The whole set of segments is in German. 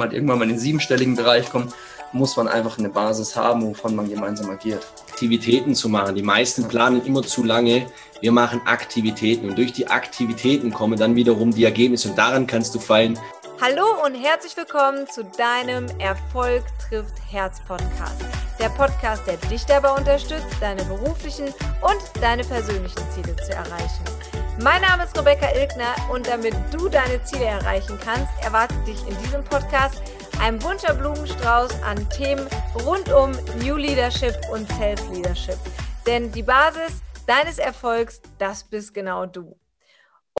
halt irgendwann mal in den siebenstelligen Bereich kommt, muss man einfach eine Basis haben, wovon man gemeinsam agiert. Aktivitäten zu machen. Die meisten planen immer zu lange. Wir machen Aktivitäten und durch die Aktivitäten kommen dann wiederum die Ergebnisse und daran kannst du fallen. Hallo und herzlich willkommen zu deinem Erfolg trifft Herz Podcast. Der Podcast, der dich dabei unterstützt, deine beruflichen und deine persönlichen Ziele zu erreichen. Mein Name ist Rebecca Ilgner und damit du deine Ziele erreichen kannst, erwartet dich in diesem Podcast ein bunter Blumenstrauß an Themen rund um New Leadership und Self-Leadership. Denn die Basis deines Erfolgs, das bist genau du.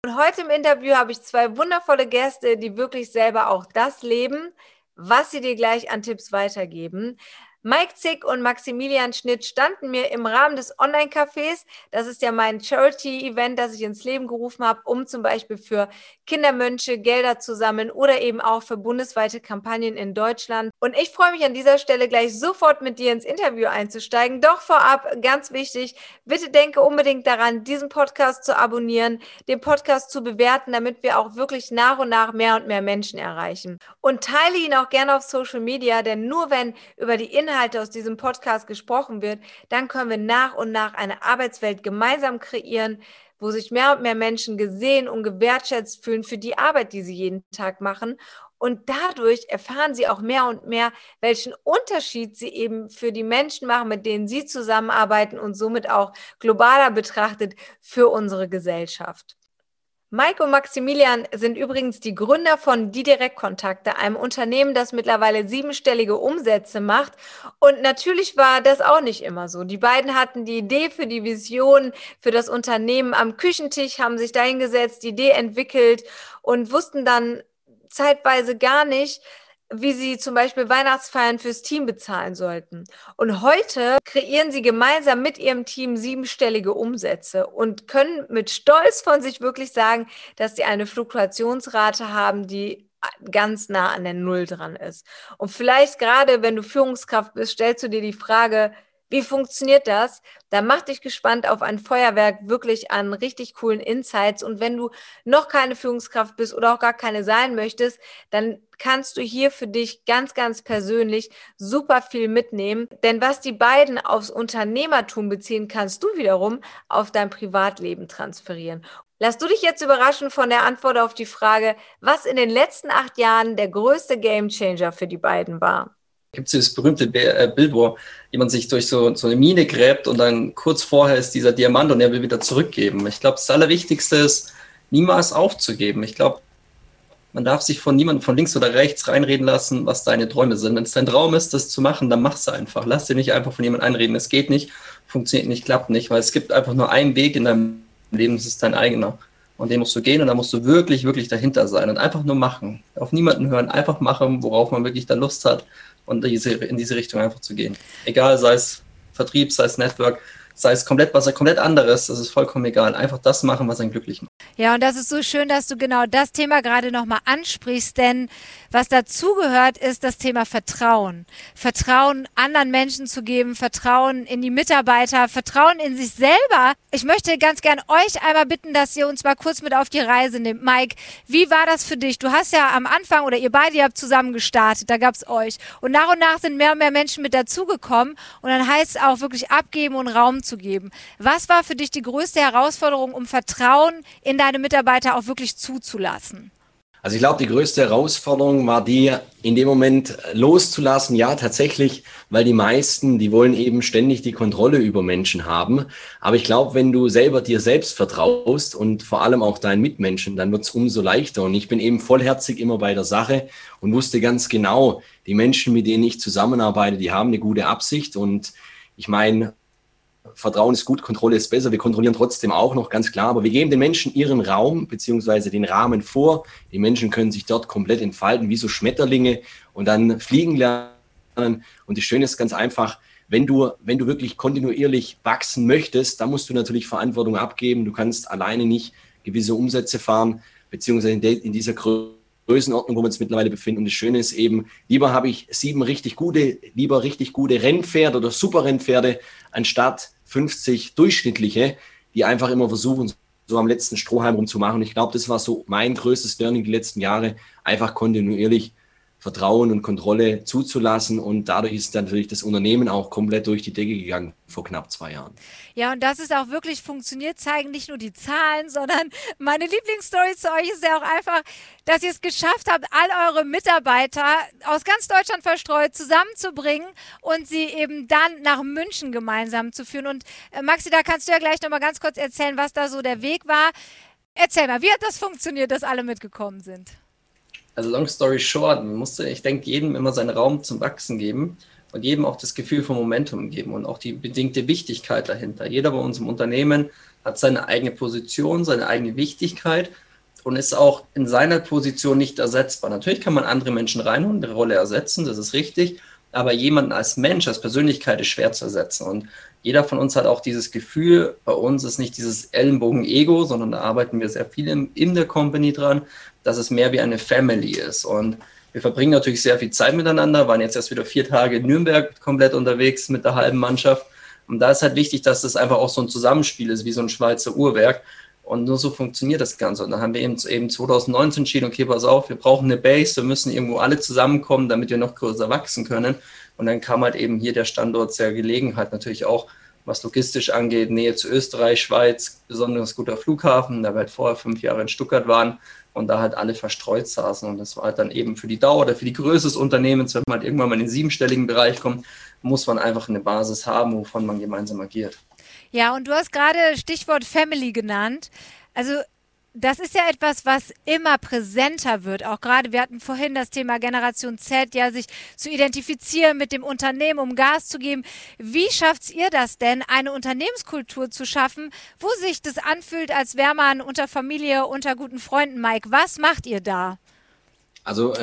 Und heute im Interview habe ich zwei wundervolle Gäste, die wirklich selber auch das leben, was sie dir gleich an Tipps weitergeben. Mike Zick und Maximilian Schnitt standen mir im Rahmen des Online-Cafés. Das ist ja mein Charity-Event, das ich ins Leben gerufen habe, um zum Beispiel für Kindermönche Gelder zu sammeln oder eben auch für bundesweite Kampagnen in Deutschland. Und ich freue mich an dieser Stelle gleich sofort mit dir ins Interview einzusteigen. Doch vorab ganz wichtig, bitte denke unbedingt daran, diesen Podcast zu abonnieren, den Podcast zu bewerten, damit wir auch wirklich nach und nach mehr und mehr Menschen erreichen. Und teile ihn auch gerne auf Social Media, denn nur wenn über die Inhalte Inhalte aus diesem Podcast gesprochen wird, dann können wir nach und nach eine Arbeitswelt gemeinsam kreieren, wo sich mehr und mehr Menschen gesehen und gewertschätzt fühlen für die Arbeit, die sie jeden Tag machen. Und dadurch erfahren sie auch mehr und mehr, welchen Unterschied sie eben für die Menschen machen, mit denen sie zusammenarbeiten und somit auch globaler betrachtet für unsere Gesellschaft. Mike und Maximilian sind übrigens die Gründer von Die Direktkontakte, einem Unternehmen, das mittlerweile siebenstellige Umsätze macht. Und natürlich war das auch nicht immer so. Die beiden hatten die Idee für die Vision, für das Unternehmen am Küchentisch, haben sich dahingesetzt, die Idee entwickelt und wussten dann zeitweise gar nicht, wie sie zum Beispiel Weihnachtsfeiern fürs Team bezahlen sollten. Und heute kreieren sie gemeinsam mit ihrem Team siebenstellige Umsätze und können mit Stolz von sich wirklich sagen, dass sie eine Fluktuationsrate haben, die ganz nah an der Null dran ist. Und vielleicht gerade, wenn du Führungskraft bist, stellst du dir die Frage, wie funktioniert das? Da mach dich gespannt auf ein Feuerwerk wirklich an richtig coolen Insights. Und wenn du noch keine Führungskraft bist oder auch gar keine sein möchtest, dann kannst du hier für dich ganz, ganz persönlich super viel mitnehmen. Denn was die beiden aufs Unternehmertum beziehen, kannst du wiederum auf dein Privatleben transferieren. Lass du dich jetzt überraschen von der Antwort auf die Frage, was in den letzten acht Jahren der größte Gamechanger für die beiden war gibt es dieses berühmte äh, Bild, wo jemand sich durch so, so eine Mine gräbt und dann kurz vorher ist dieser Diamant und er will wieder zurückgeben. Ich glaube, das Allerwichtigste ist, niemals aufzugeben. Ich glaube, man darf sich von niemandem von links oder rechts reinreden lassen, was deine Träume sind. Wenn es dein Traum ist, das zu machen, dann mach es einfach. Lass dir nicht einfach von jemandem einreden. Es geht nicht, funktioniert nicht, klappt nicht, weil es gibt einfach nur einen Weg in deinem Leben, das ist dein eigener. Und den musst du gehen und da musst du wirklich, wirklich dahinter sein und einfach nur machen. Auf niemanden hören, einfach machen, worauf man wirklich da Lust hat und diese, in diese Richtung einfach zu gehen. Egal, sei es Vertrieb, sei es Network, sei es komplett was komplett anderes, das ist vollkommen egal. Einfach das machen, was einen glücklich macht. Ja, und das ist so schön, dass du genau das Thema gerade nochmal ansprichst, denn was dazugehört, ist das Thema Vertrauen. Vertrauen anderen Menschen zu geben, Vertrauen in die Mitarbeiter, Vertrauen in sich selber. Ich möchte ganz gern euch einmal bitten, dass ihr uns mal kurz mit auf die Reise nehmt. Mike, wie war das für dich? Du hast ja am Anfang oder ihr beide habt zusammen gestartet, da gab's euch. Und nach und nach sind mehr und mehr Menschen mit dazugekommen und dann heißt es auch wirklich abgeben und Raum zu geben. Was war für dich die größte Herausforderung, um Vertrauen in deine Mitarbeiter auch wirklich zuzulassen? Also ich glaube, die größte Herausforderung war die, in dem Moment loszulassen. Ja, tatsächlich, weil die meisten, die wollen eben ständig die Kontrolle über Menschen haben. Aber ich glaube, wenn du selber dir selbst vertraust und vor allem auch deinen Mitmenschen, dann wird es umso leichter. Und ich bin eben vollherzig immer bei der Sache und wusste ganz genau, die Menschen, mit denen ich zusammenarbeite, die haben eine gute Absicht. Und ich meine, Vertrauen ist gut, Kontrolle ist besser. Wir kontrollieren trotzdem auch noch ganz klar, aber wir geben den Menschen ihren Raum beziehungsweise den Rahmen vor. Die Menschen können sich dort komplett entfalten, wie so Schmetterlinge und dann fliegen lernen. Und das Schöne ist ganz einfach, wenn du, wenn du wirklich kontinuierlich wachsen möchtest, dann musst du natürlich Verantwortung abgeben. Du kannst alleine nicht gewisse Umsätze fahren, beziehungsweise in, in dieser Größenordnung, wo wir uns mittlerweile befinden. Und das Schöne ist eben, lieber habe ich sieben richtig gute, lieber richtig gute Rennpferde oder super Rennpferde, anstatt 50 durchschnittliche, die einfach immer versuchen, so am letzten Strohhalm rumzumachen. Ich glaube, das war so mein größtes Learning die letzten Jahre, einfach kontinuierlich Vertrauen und Kontrolle zuzulassen. Und dadurch ist natürlich das Unternehmen auch komplett durch die Decke gegangen vor knapp zwei Jahren. Ja, und dass es auch wirklich funktioniert, zeigen nicht nur die Zahlen, sondern meine Lieblingsstory zu euch ist ja auch einfach, dass ihr es geschafft habt, all eure Mitarbeiter aus ganz Deutschland verstreut zusammenzubringen und sie eben dann nach München gemeinsam zu führen. Und äh, Maxi, da kannst du ja gleich nochmal ganz kurz erzählen, was da so der Weg war. Erzähl mal, wie hat das funktioniert, dass alle mitgekommen sind? Also long story short, man musste, ich denke, jedem immer seinen Raum zum Wachsen geben und jedem auch das Gefühl von Momentum geben und auch die bedingte Wichtigkeit dahinter. Jeder bei uns im Unternehmen hat seine eigene Position, seine eigene Wichtigkeit und ist auch in seiner Position nicht ersetzbar. Natürlich kann man andere Menschen reinholen, die Rolle ersetzen, das ist richtig, aber jemanden als Mensch, als Persönlichkeit ist schwer zu ersetzen. Und jeder von uns hat auch dieses Gefühl, bei uns ist nicht dieses Ellenbogen-Ego, sondern da arbeiten wir sehr viel in, in der Company dran, dass es mehr wie eine Family ist. Und wir verbringen natürlich sehr viel Zeit miteinander, waren jetzt erst wieder vier Tage in Nürnberg komplett unterwegs mit der halben Mannschaft. Und da ist halt wichtig, dass das einfach auch so ein Zusammenspiel ist, wie so ein Schweizer Uhrwerk. Und nur so funktioniert das Ganze. Und dann haben wir eben, eben 2019 entschieden, okay, pass auf, wir brauchen eine Base, wir müssen irgendwo alle zusammenkommen, damit wir noch größer wachsen können. Und dann kam halt eben hier der Standort sehr gelegen, halt natürlich auch, was logistisch angeht, Nähe zu Österreich, Schweiz, besonders guter Flughafen, da wir halt vorher fünf Jahre in Stuttgart waren und da halt alle verstreut saßen. Und das war halt dann eben für die Dauer oder für die Größe des Unternehmens, wenn man halt irgendwann mal in den siebenstelligen Bereich kommt, muss man einfach eine Basis haben, wovon man gemeinsam agiert. Ja, und du hast gerade Stichwort Family genannt. Also das ist ja etwas, was immer präsenter wird. Auch gerade, wir hatten vorhin das Thema Generation Z, ja, sich zu identifizieren mit dem Unternehmen, um Gas zu geben. Wie schafft ihr das denn, eine Unternehmenskultur zu schaffen, wo sich das anfühlt, als wäre man unter Familie, unter guten Freunden? Mike, was macht ihr da? Also,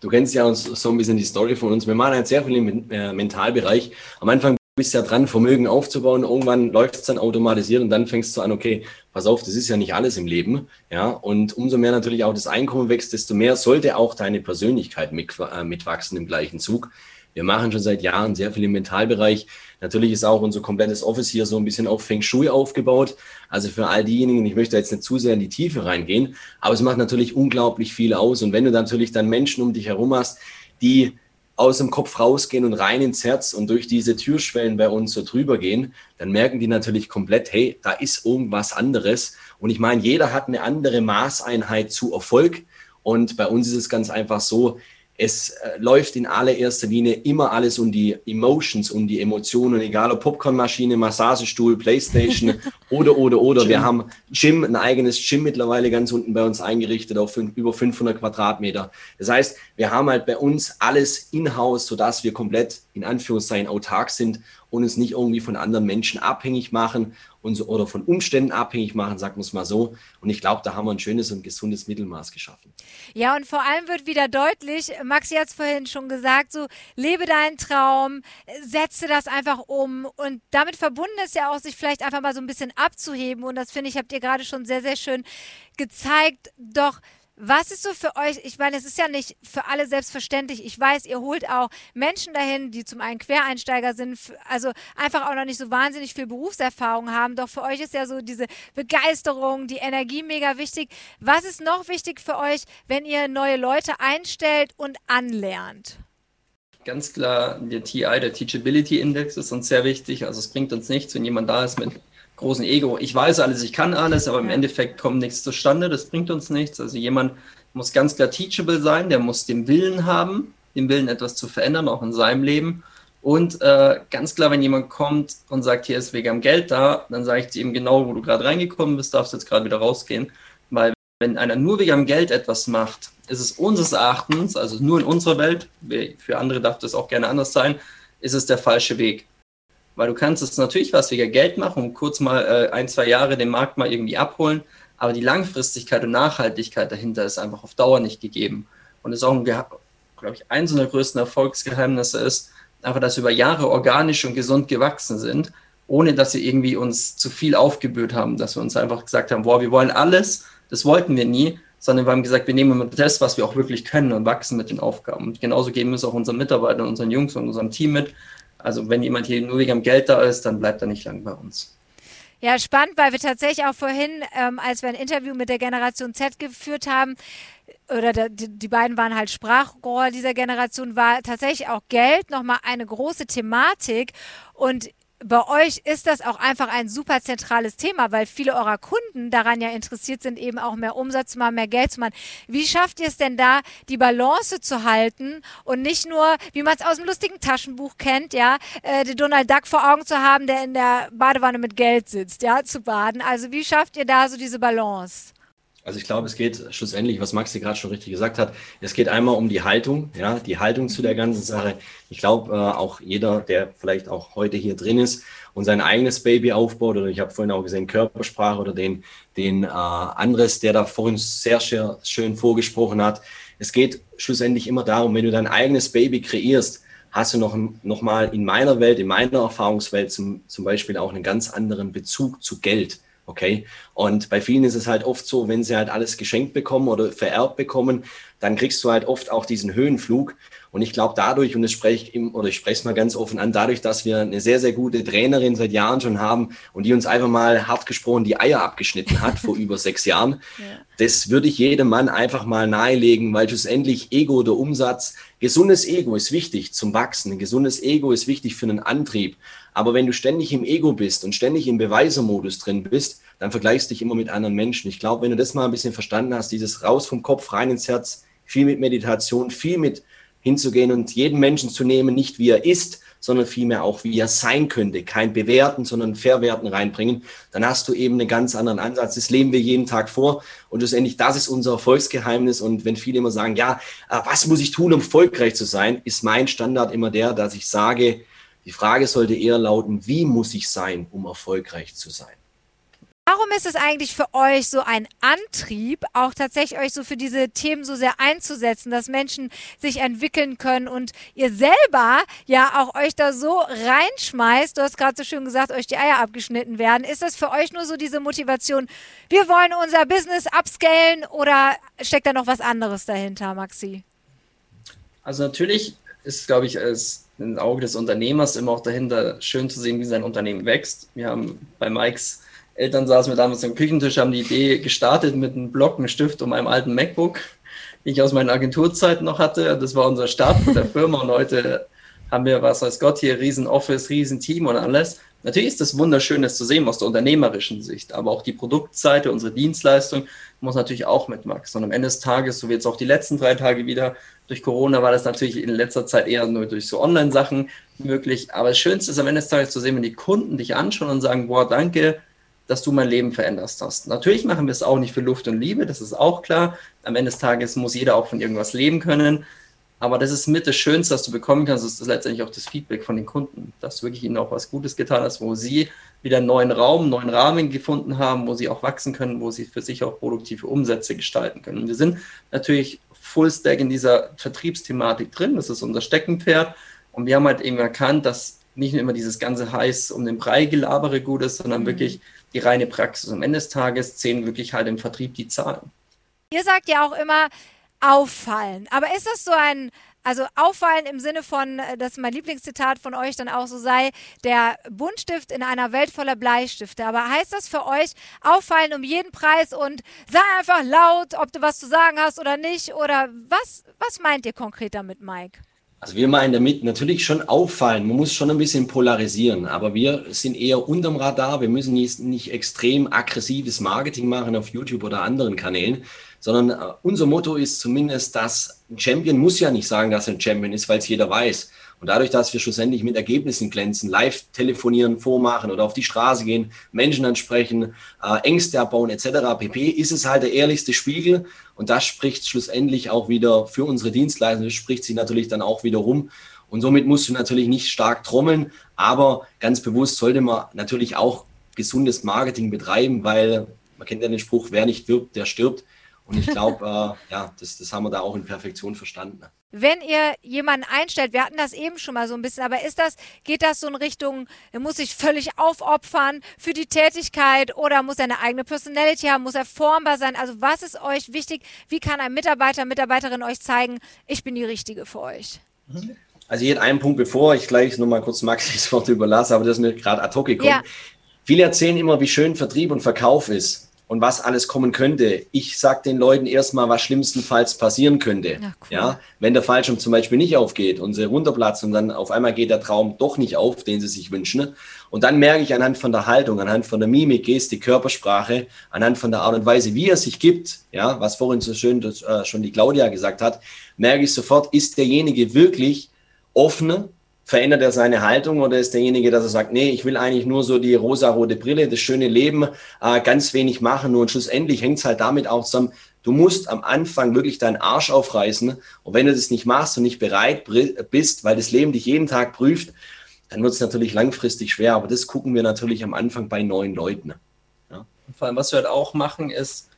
du kennst ja uns so ein bisschen die Story von uns. Wir machen halt sehr viel im äh, Mentalbereich. Am Anfang bist ja dran, Vermögen aufzubauen. Irgendwann läuft es dann automatisiert und dann fängst du an, okay, pass auf, das ist ja nicht alles im Leben. Ja, und umso mehr natürlich auch das Einkommen wächst, desto mehr sollte auch deine Persönlichkeit mit, äh, mitwachsen im gleichen Zug. Wir machen schon seit Jahren sehr viel im Mentalbereich. Natürlich ist auch unser komplettes Office hier so ein bisschen auf Feng Shui aufgebaut. Also für all diejenigen, ich möchte jetzt nicht zu sehr in die Tiefe reingehen, aber es macht natürlich unglaublich viel aus. Und wenn du natürlich dann Menschen um dich herum hast, die aus dem Kopf rausgehen und rein ins Herz und durch diese Türschwellen bei uns so drüber gehen, dann merken die natürlich komplett, hey, da ist irgendwas anderes. Und ich meine, jeder hat eine andere Maßeinheit zu Erfolg. Und bei uns ist es ganz einfach so, es äh, läuft in allererster Linie immer alles um die Emotions, um die Emotionen, egal ob Popcornmaschine, Massagestuhl, Playstation oder, oder, oder. Gym. Wir haben Gym, ein eigenes Gym mittlerweile ganz unten bei uns eingerichtet auf über 500 Quadratmeter. Das heißt, wir haben halt bei uns alles in-house, sodass wir komplett in Anführungszeichen autark sind und uns nicht irgendwie von anderen Menschen abhängig machen und so, oder von Umständen abhängig machen, sagen wir es mal so. Und ich glaube, da haben wir ein schönes und gesundes Mittelmaß geschaffen. Ja, und vor allem wird wieder deutlich, Maxi hat es vorhin schon gesagt, so lebe deinen Traum, setze das einfach um und damit verbunden ist ja auch, sich vielleicht einfach mal so ein bisschen abzuheben und das finde ich, habt ihr gerade schon sehr, sehr schön gezeigt. Doch was ist so für euch, ich meine, es ist ja nicht für alle selbstverständlich. Ich weiß, ihr holt auch Menschen dahin, die zum einen Quereinsteiger sind, also einfach auch noch nicht so wahnsinnig viel Berufserfahrung haben. Doch für euch ist ja so diese Begeisterung, die Energie mega wichtig. Was ist noch wichtig für euch, wenn ihr neue Leute einstellt und anlernt? Ganz klar, der TI, der Teachability Index, ist uns sehr wichtig. Also es bringt uns nichts, wenn jemand da ist mit großen Ego. Ich weiß alles, ich kann alles, aber im Endeffekt kommt nichts zustande. Das bringt uns nichts. Also jemand muss ganz klar teachable sein, der muss den Willen haben, den Willen etwas zu verändern, auch in seinem Leben. Und äh, ganz klar, wenn jemand kommt und sagt, hier ist wegen Geld da, dann sage ich ihm genau, wo du gerade reingekommen bist, darfst jetzt gerade wieder rausgehen. Weil wenn einer nur wegen Geld etwas macht, ist es unseres Erachtens, also nur in unserer Welt, für andere darf das auch gerne anders sein, ist es der falsche Weg weil du kannst es natürlich was wegen Geld machen und kurz mal äh, ein, zwei Jahre den Markt mal irgendwie abholen, aber die Langfristigkeit und Nachhaltigkeit dahinter ist einfach auf Dauer nicht gegeben. Und das ist auch, glaube ich, eins der größten Erfolgsgeheimnisse ist, einfach, dass wir über Jahre organisch und gesund gewachsen sind, ohne dass wir irgendwie uns zu viel aufgebührt haben, dass wir uns einfach gesagt haben, boah, wir wollen alles, das wollten wir nie, sondern wir haben gesagt, wir nehmen das, was wir auch wirklich können und wachsen mit den Aufgaben. Und genauso geben wir es auch unseren Mitarbeitern, unseren Jungs und unserem Team mit, also wenn jemand hier nur wegen Geld da ist, dann bleibt er nicht lang bei uns. Ja, spannend, weil wir tatsächlich auch vorhin, ähm, als wir ein Interview mit der Generation Z geführt haben, oder die, die beiden waren halt Sprachrohr dieser Generation, war tatsächlich auch Geld nochmal eine große Thematik. Und bei euch ist das auch einfach ein super zentrales Thema, weil viele eurer Kunden daran ja interessiert sind, eben auch mehr Umsatz zu machen, mehr Geld zu machen. Wie schafft ihr es denn da, die Balance zu halten und nicht nur, wie man es aus dem lustigen Taschenbuch kennt, ja, äh, den Donald Duck vor Augen zu haben, der in der Badewanne mit Geld sitzt, ja, zu baden. Also wie schafft ihr da so diese Balance? Also ich glaube, es geht schlussendlich, was Maxi gerade schon richtig gesagt hat, es geht einmal um die Haltung, ja, die Haltung zu der ganzen Sache. Ich glaube, äh, auch jeder, der vielleicht auch heute hier drin ist und sein eigenes Baby aufbaut, oder ich habe vorhin auch gesehen, Körpersprache oder den, den äh, Andres, der da vorhin sehr, sehr schön vorgesprochen hat. Es geht schlussendlich immer darum, wenn du dein eigenes Baby kreierst, hast du noch, noch mal in meiner Welt, in meiner Erfahrungswelt zum, zum Beispiel auch einen ganz anderen Bezug zu Geld. Okay. Und bei vielen ist es halt oft so, wenn sie halt alles geschenkt bekommen oder vererbt bekommen, dann kriegst du halt oft auch diesen Höhenflug. Und ich glaube dadurch, und das spreche ich, oder ich spreche es mal ganz offen an, dadurch, dass wir eine sehr, sehr gute Trainerin seit Jahren schon haben und die uns einfach mal hart gesprochen die Eier abgeschnitten hat vor über sechs Jahren, ja. das würde ich jedem Mann einfach mal nahelegen, weil schlussendlich Ego oder Umsatz, gesundes Ego ist wichtig zum Wachsen, ein gesundes Ego ist wichtig für einen Antrieb. Aber wenn du ständig im Ego bist und ständig im Beweisermodus drin bist, dann vergleichst du dich immer mit anderen Menschen. Ich glaube, wenn du das mal ein bisschen verstanden hast, dieses raus vom Kopf, rein ins Herz, viel mit Meditation, viel mit hinzugehen und jeden Menschen zu nehmen, nicht wie er ist, sondern vielmehr auch wie er sein könnte. Kein Bewerten, sondern Verwerten reinbringen. Dann hast du eben einen ganz anderen Ansatz. Das leben wir jeden Tag vor. Und schlussendlich, das ist unser Erfolgsgeheimnis. Und wenn viele immer sagen, ja, äh, was muss ich tun, um erfolgreich zu sein, ist mein Standard immer der, dass ich sage, die Frage sollte eher lauten, wie muss ich sein, um erfolgreich zu sein? Warum ist es eigentlich für euch so ein Antrieb, auch tatsächlich euch so für diese Themen so sehr einzusetzen, dass Menschen sich entwickeln können und ihr selber ja auch euch da so reinschmeißt? Du hast gerade so schön gesagt, euch die Eier abgeschnitten werden. Ist das für euch nur so diese Motivation, wir wollen unser Business upscalen oder steckt da noch was anderes dahinter, Maxi? Also natürlich ist, glaube ich, als ein Auge des Unternehmers immer auch dahinter schön zu sehen, wie sein Unternehmen wächst. Wir haben bei Mikes Eltern saßen wir damals am Küchentisch, haben die Idee gestartet mit einem Block, einem Stift und einem alten MacBook, den ich aus meinen Agenturzeiten noch hatte. Das war unser Start der Firma und heute haben wir, was weiß Gott, hier riesen Office, riesen Team und alles. Natürlich ist das wunderschön, das zu sehen aus der unternehmerischen Sicht, aber auch die Produktseite, unsere Dienstleistung muss natürlich auch mitwachsen. Und am Ende des Tages, so wie jetzt auch die letzten drei Tage wieder, durch Corona war das natürlich in letzter Zeit eher nur durch so Online-Sachen möglich. Aber das Schönste ist am Ende des Tages zu sehen, wenn die Kunden dich anschauen und sagen, boah, danke, dass du mein Leben veränderst hast. Natürlich machen wir es auch nicht für Luft und Liebe, das ist auch klar. Am Ende des Tages muss jeder auch von irgendwas leben können. Aber das ist mit das Schönste, was du bekommen kannst, das ist letztendlich auch das Feedback von den Kunden, dass du wirklich ihnen auch was Gutes getan hast, wo sie wieder einen neuen Raum, einen neuen Rahmen gefunden haben, wo sie auch wachsen können, wo sie für sich auch produktive Umsätze gestalten können. Und wir sind natürlich Full Stack in dieser Vertriebsthematik drin, das ist unser Steckenpferd. Und wir haben halt eben erkannt, dass nicht nur immer dieses ganze heiß um den Brei gelabere gut ist, sondern mhm. wirklich die reine Praxis. Am Ende des Tages zählen wirklich halt im Vertrieb die Zahlen. Ihr sagt ja auch immer, auffallen. Aber ist das so ein, also auffallen im Sinne von, äh, dass mein Lieblingszitat von euch dann auch so sei, der Buntstift in einer Welt voller Bleistifte. Aber heißt das für euch auffallen um jeden Preis und sei einfach laut, ob du was zu sagen hast oder nicht? Oder was, was meint ihr konkret damit, Mike? Also wir meinen damit natürlich schon auffallen. Man muss schon ein bisschen polarisieren, aber wir sind eher unterm Radar. Wir müssen nicht, nicht extrem aggressives Marketing machen auf YouTube oder anderen Kanälen, sondern äh, unser Motto ist zumindest, dass ein Champion muss ja nicht sagen, dass er ein Champion ist, weil es jeder weiß. Und dadurch, dass wir schlussendlich mit Ergebnissen glänzen, live telefonieren, vormachen oder auf die Straße gehen, Menschen ansprechen, äh, Ängste abbauen etc. pp, ist es halt der ehrlichste Spiegel. Und das spricht schlussendlich auch wieder für unsere Dienstleistung, das spricht sich natürlich dann auch wieder rum. Und somit musst du natürlich nicht stark trommeln, aber ganz bewusst sollte man natürlich auch gesundes Marketing betreiben, weil man kennt ja den Spruch, wer nicht wirbt, der stirbt. Und ich glaube, äh, ja, das, das haben wir da auch in Perfektion verstanden. Wenn ihr jemanden einstellt, wir hatten das eben schon mal so ein bisschen, aber ist das, geht das so in Richtung, er muss sich völlig aufopfern für die Tätigkeit oder muss er eine eigene Personality haben, muss er formbar sein? Also was ist euch wichtig? Wie kann ein Mitarbeiter, Mitarbeiterin euch zeigen, ich bin die Richtige für euch? Also hier einen Punkt, bevor ich gleich nochmal kurz Maxi das Wort überlasse, aber das ist mir gerade ad hoc gekommen. Ja. Viele erzählen immer, wie schön Vertrieb und Verkauf ist. Und was alles kommen könnte. Ich sage den Leuten erstmal, was schlimmstenfalls passieren könnte. Ja, cool. ja, wenn der Fallschirm zum Beispiel nicht aufgeht und sie runterplatzen und dann auf einmal geht der Traum doch nicht auf, den sie sich wünschen. Und dann merke ich anhand von der Haltung, anhand von der Mimik, Gestik, Körpersprache, anhand von der Art und Weise, wie er sich gibt, ja, was vorhin so schön das, äh, schon die Claudia gesagt hat, merke ich sofort, ist derjenige wirklich offen verändert er seine Haltung oder ist derjenige, dass er sagt, nee, ich will eigentlich nur so die rosa-rote Brille, das schöne Leben, äh, ganz wenig machen und schlussendlich hängt es halt damit auch zusammen, du musst am Anfang wirklich deinen Arsch aufreißen und wenn du das nicht machst und nicht bereit bist, weil das Leben dich jeden Tag prüft, dann wird es natürlich langfristig schwer, aber das gucken wir natürlich am Anfang bei neuen Leuten. Ja. Vor allem, was wir halt auch machen, ist,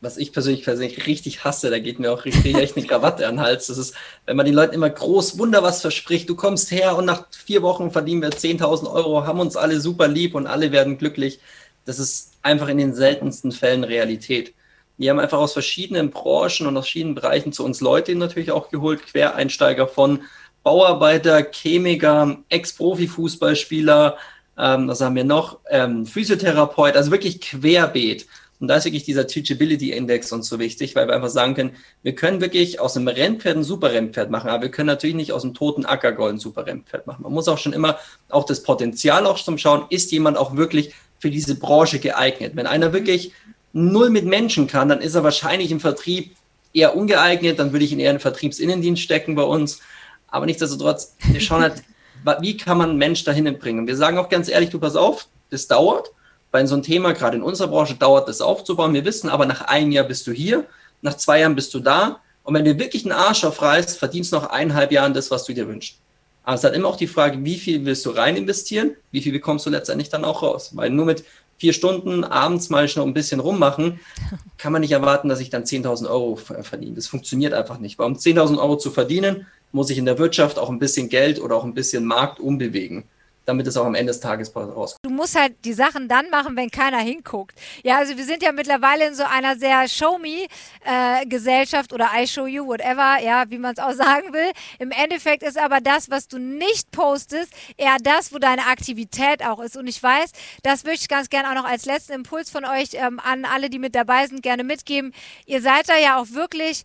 was ich persönlich persönlich richtig hasse, da geht mir auch richtig echt eine Krawatte an den Hals. Das ist, wenn man den Leuten immer groß Wunder was verspricht, du kommst her und nach vier Wochen verdienen wir 10.000 Euro, haben uns alle super lieb und alle werden glücklich. Das ist einfach in den seltensten Fällen Realität. Wir haben einfach aus verschiedenen Branchen und aus verschiedenen Bereichen zu uns Leute natürlich auch geholt, Quereinsteiger von Bauarbeiter, Chemiker, Ex-Profi-Fußballspieler, ähm, was haben wir noch, ähm, Physiotherapeut, also wirklich querbeet. Und da ist wirklich dieser Teachability Index uns so wichtig, weil wir einfach sagen können, wir können wirklich aus einem Rennpferd ein super Rennpferd machen, aber wir können natürlich nicht aus einem toten Ackergold ein super Rennpferd machen. Man muss auch schon immer auch das Potenzial auch zum Schauen, ist jemand auch wirklich für diese Branche geeignet. Wenn einer wirklich null mit Menschen kann, dann ist er wahrscheinlich im Vertrieb eher ungeeignet, dann würde ich ihn eher in den Vertriebsinnendienst stecken bei uns. Aber nichtsdestotrotz, wir schauen halt, wie kann man einen Mensch dahin bringen. Und wir sagen auch ganz ehrlich, du pass auf, das dauert bei so einem Thema, gerade in unserer Branche, dauert das aufzubauen. Wir wissen aber, nach einem Jahr bist du hier, nach zwei Jahren bist du da. Und wenn du wirklich einen Arsch aufreißt, verdienst du noch eineinhalb Jahren das, was du dir wünschst. Aber es ist halt immer auch die Frage, wie viel willst du rein investieren, wie viel bekommst du letztendlich dann auch raus. Weil nur mit vier Stunden abends mal schon ein bisschen rummachen, kann man nicht erwarten, dass ich dann 10.000 Euro verdiene. Das funktioniert einfach nicht. Weil um 10.000 Euro zu verdienen, muss ich in der Wirtschaft auch ein bisschen Geld oder auch ein bisschen Markt umbewegen damit es auch am Ende des Tages rauskommt. Du musst halt die Sachen dann machen, wenn keiner hinguckt. Ja, also wir sind ja mittlerweile in so einer sehr Show-Me-Gesellschaft äh, oder I show you, whatever, ja, wie man es auch sagen will. Im Endeffekt ist aber das, was du nicht postest, eher das, wo deine Aktivität auch ist. Und ich weiß, das möchte ich ganz gerne auch noch als letzten Impuls von euch ähm, an alle, die mit dabei sind, gerne mitgeben. Ihr seid da ja auch wirklich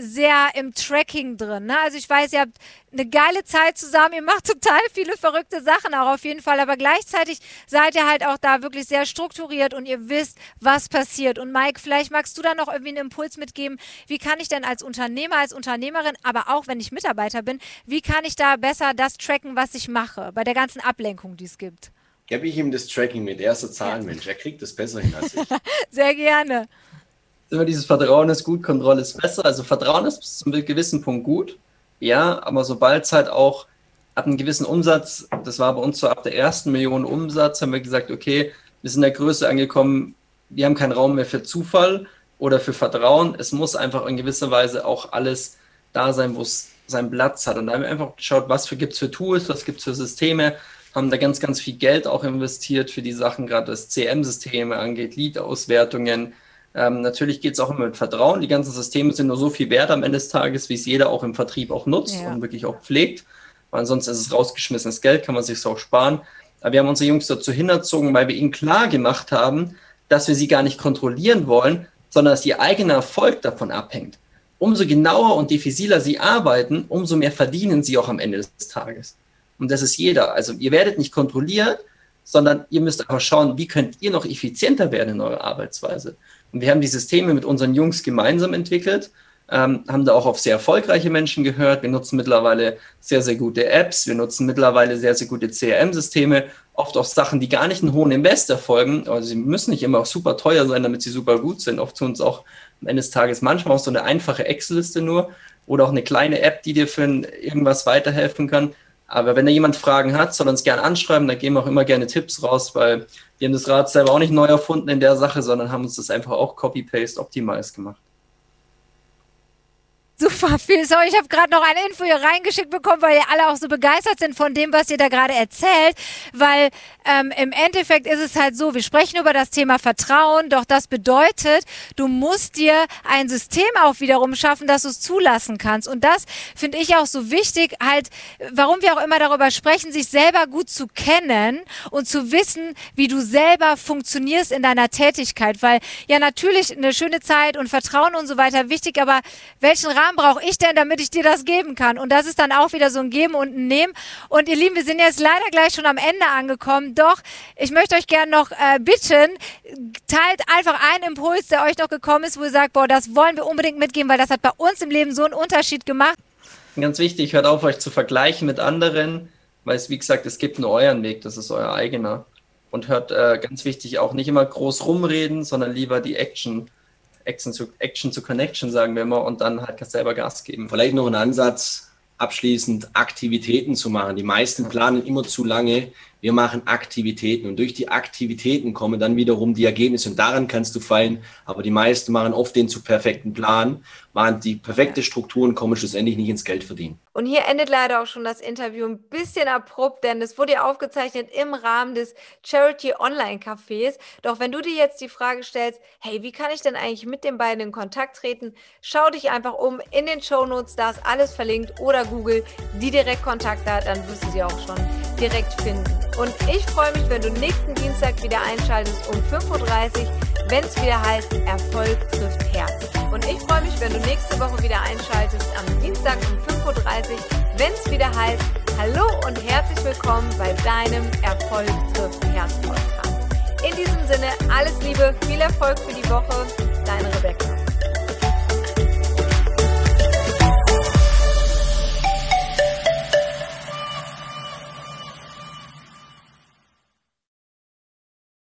sehr im Tracking drin. Ne? Also ich weiß, ihr habt eine geile Zeit zusammen, ihr macht total viele verrückte Sachen auch auf jeden Fall, aber gleichzeitig seid ihr halt auch da wirklich sehr strukturiert und ihr wisst, was passiert. Und Mike, vielleicht magst du da noch irgendwie einen Impuls mitgeben, wie kann ich denn als Unternehmer, als Unternehmerin, aber auch wenn ich Mitarbeiter bin, wie kann ich da besser das tracken, was ich mache, bei der ganzen Ablenkung, die es gibt? Gebe ich ihm das Tracking mit, er ist der Zahlenmensch, er kriegt das besser hin als ich. sehr gerne immer dieses Vertrauen ist gut, Kontrolle ist besser. Also Vertrauen ist bis zu einem gewissen Punkt gut, ja, aber sobald es halt auch ab einem gewissen Umsatz, das war bei uns so ab der ersten Million Umsatz, haben wir gesagt, okay, wir sind in der Größe angekommen, wir haben keinen Raum mehr für Zufall oder für Vertrauen. Es muss einfach in gewisser Weise auch alles da sein, wo es seinen Platz hat. Und da haben wir einfach geschaut, was gibt es für Tools, was gibt es für Systeme, haben da ganz, ganz viel Geld auch investiert für die Sachen, gerade was CM-Systeme angeht, Lead-Auswertungen, ähm, natürlich geht es auch immer mit Vertrauen. Die ganzen Systeme sind nur so viel wert am Ende des Tages, wie es jeder auch im Vertrieb auch nutzt ja. und wirklich auch pflegt. Weil ansonsten ist es rausgeschmissenes Geld, kann man sich auch sparen. Aber wir haben unsere Jungs dazu hinterzogen, weil wir ihnen klar gemacht haben, dass wir sie gar nicht kontrollieren wollen, sondern dass ihr eigener Erfolg davon abhängt. Umso genauer und diffiziler sie arbeiten, umso mehr verdienen sie auch am Ende des Tages. Und das ist jeder. Also ihr werdet nicht kontrolliert, sondern ihr müsst einfach schauen, wie könnt ihr noch effizienter werden in eurer Arbeitsweise. Und wir haben die Systeme mit unseren Jungs gemeinsam entwickelt, ähm, haben da auch auf sehr erfolgreiche Menschen gehört. Wir nutzen mittlerweile sehr, sehr gute Apps. Wir nutzen mittlerweile sehr, sehr gute CRM-Systeme. Oft auch Sachen, die gar nicht einen hohen Invest erfolgen. Also sie müssen nicht immer auch super teuer sein, damit sie super gut sind. Oft tun uns auch am Ende des Tages manchmal auch so eine einfache Excel-Liste nur oder auch eine kleine App, die dir für irgendwas weiterhelfen kann. Aber wenn da jemand Fragen hat, soll uns gerne anschreiben. Da geben wir auch immer gerne Tipps raus, weil wir haben das Rad selber auch nicht neu erfunden in der Sache, sondern haben uns das einfach auch Copy-Paste optimized gemacht. Super viel. So, ich habe gerade noch eine Info hier reingeschickt bekommen, weil ihr alle auch so begeistert sind von dem, was ihr da gerade erzählt. Weil ähm, im Endeffekt ist es halt so, wir sprechen über das Thema Vertrauen, doch das bedeutet, du musst dir ein System auch wiederum schaffen, dass du es zulassen kannst. Und das finde ich auch so wichtig, halt, warum wir auch immer darüber sprechen, sich selber gut zu kennen und zu wissen, wie du selber funktionierst in deiner Tätigkeit. Weil ja natürlich eine schöne Zeit und Vertrauen und so weiter wichtig, aber welchen Rahmen Namen brauche ich denn, damit ich dir das geben kann? Und das ist dann auch wieder so ein Geben und ein Nehmen. Und ihr Lieben, wir sind jetzt leider gleich schon am Ende angekommen. Doch, ich möchte euch gerne noch äh, bitten, teilt einfach einen Impuls, der euch noch gekommen ist, wo ihr sagt, boah, das wollen wir unbedingt mitgeben, weil das hat bei uns im Leben so einen Unterschied gemacht. Ganz wichtig, hört auf, euch zu vergleichen mit anderen, weil es, wie gesagt, es gibt nur euren Weg, das ist euer eigener. Und hört äh, ganz wichtig auch nicht immer groß rumreden, sondern lieber die Action Action zu, Action zu Connection, sagen wir immer, und dann halt selber Gas geben. Vielleicht noch ein Ansatz, abschließend Aktivitäten zu machen. Die meisten planen immer zu lange. Wir machen Aktivitäten und durch die Aktivitäten kommen dann wiederum die Ergebnisse und daran kannst du fallen. Aber die meisten machen oft den zu perfekten Plan, machen die perfekte Strukturen, kommen schlussendlich nicht ins Geld verdienen. Und hier endet leider auch schon das Interview ein bisschen abrupt, denn es wurde ja aufgezeichnet im Rahmen des Charity Online Cafés. Doch wenn du dir jetzt die Frage stellst, hey, wie kann ich denn eigentlich mit den beiden in Kontakt treten? Schau dich einfach um in den Show Notes, da ist alles verlinkt oder Google die direkt Kontakte hat, dann wirst du sie auch schon direkt finden. Und ich freue mich, wenn du nächsten Dienstag wieder einschaltest um 5.30 Uhr, wenn es wieder heißt, Erfolg trifft Herz. Und ich freue mich, wenn du nächste Woche wieder einschaltest am Dienstag um 5.30 Uhr, wenn es wieder heißt, Hallo und herzlich willkommen bei deinem Erfolg trifft Herz Podcast. In diesem Sinne, alles Liebe, viel Erfolg für die Woche, deine Rebecca.